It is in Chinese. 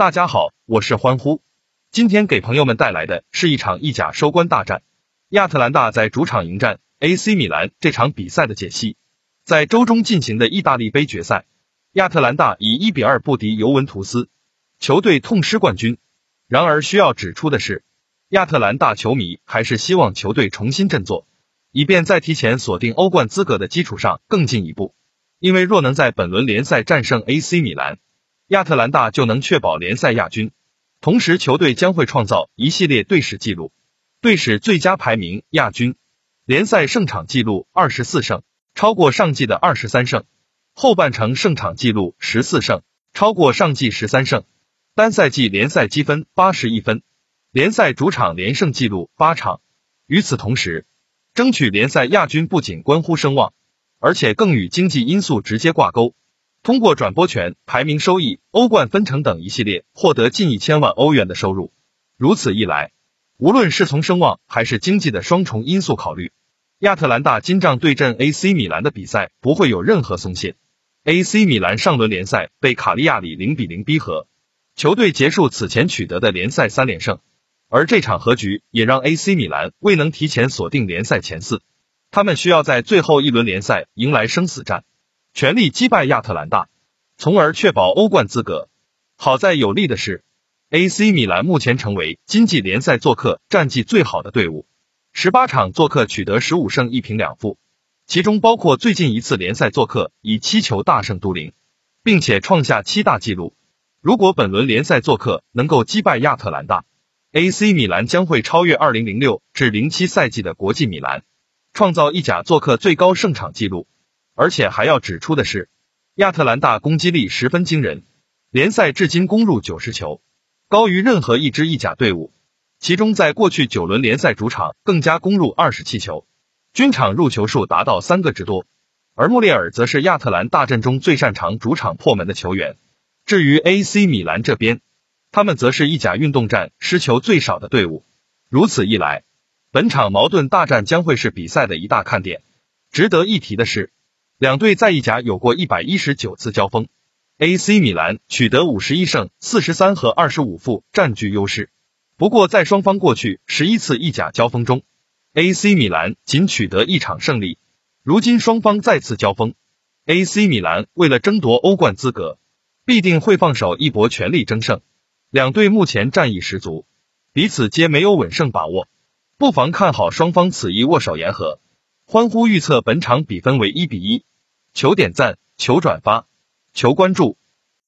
大家好，我是欢呼。今天给朋友们带来的是一场意甲收官大战，亚特兰大在主场迎战 AC 米兰这场比赛的解析。在周中进行的意大利杯决赛，亚特兰大以一比二不敌尤文图斯，球队痛失冠军。然而需要指出的是，亚特兰大球迷还是希望球队重新振作，以便在提前锁定欧冠资格的基础上更进一步。因为若能在本轮联赛战胜 AC 米兰，亚特兰大就能确保联赛亚军，同时球队将会创造一系列队史纪录：队史最佳排名、亚军、联赛胜场纪录二十四胜，超过上季的二十三胜；后半程胜场纪录十四胜，超过上季十三胜；单赛季联赛积分八十一分，联赛主场连胜纪录八场。与此同时，争取联赛亚军不仅关乎声望，而且更与经济因素直接挂钩。通过转播权、排名收益、欧冠分成等一系列获得近一千万欧元的收入。如此一来，无论是从声望还是经济的双重因素考虑，亚特兰大金帐对阵 AC 米兰的比赛不会有任何松懈。AC 米兰上轮联赛被卡利亚里零比零逼和，球队结束此前取得的联赛三连胜，而这场和局也让 AC 米兰未能提前锁定联赛前四，他们需要在最后一轮联赛迎来生死战。全力击败亚特兰大，从而确保欧冠资格。好在有利的是，AC 米兰目前成为经济联赛做客战绩最好的队伍，十八场做客取得十五胜一平两负，其中包括最近一次联赛做客以七球大胜都灵，并且创下七大纪录。如果本轮联赛做客能够击败亚特兰大，AC 米兰将会超越二零零六至零七赛季的国际米兰，创造意甲做客最高胜场纪录。而且还要指出的是，亚特兰大攻击力十分惊人，联赛至今攻入九十球，高于任何一支意甲队伍。其中，在过去九轮联赛主场更加攻入二十七球，均场入球数达到三个之多。而穆列尔则是亚特兰大阵中最擅长主场破门的球员。至于 AC 米兰这边，他们则是意甲运动战失球最少的队伍。如此一来，本场矛盾大战将会是比赛的一大看点。值得一提的是。两队在意甲有过一百一十九次交锋，AC 米兰取得五十一胜四十三和二十五负，占据优势。不过在双方过去十一次意甲交锋中，AC 米兰仅取得一场胜利。如今双方再次交锋，AC 米兰为了争夺欧冠资格，必定会放手一搏，全力争胜。两队目前战意十足，彼此皆没有稳胜把握，不妨看好双方此役握手言和。欢呼预测本场比分为一比一。求点赞，求转发，求关注。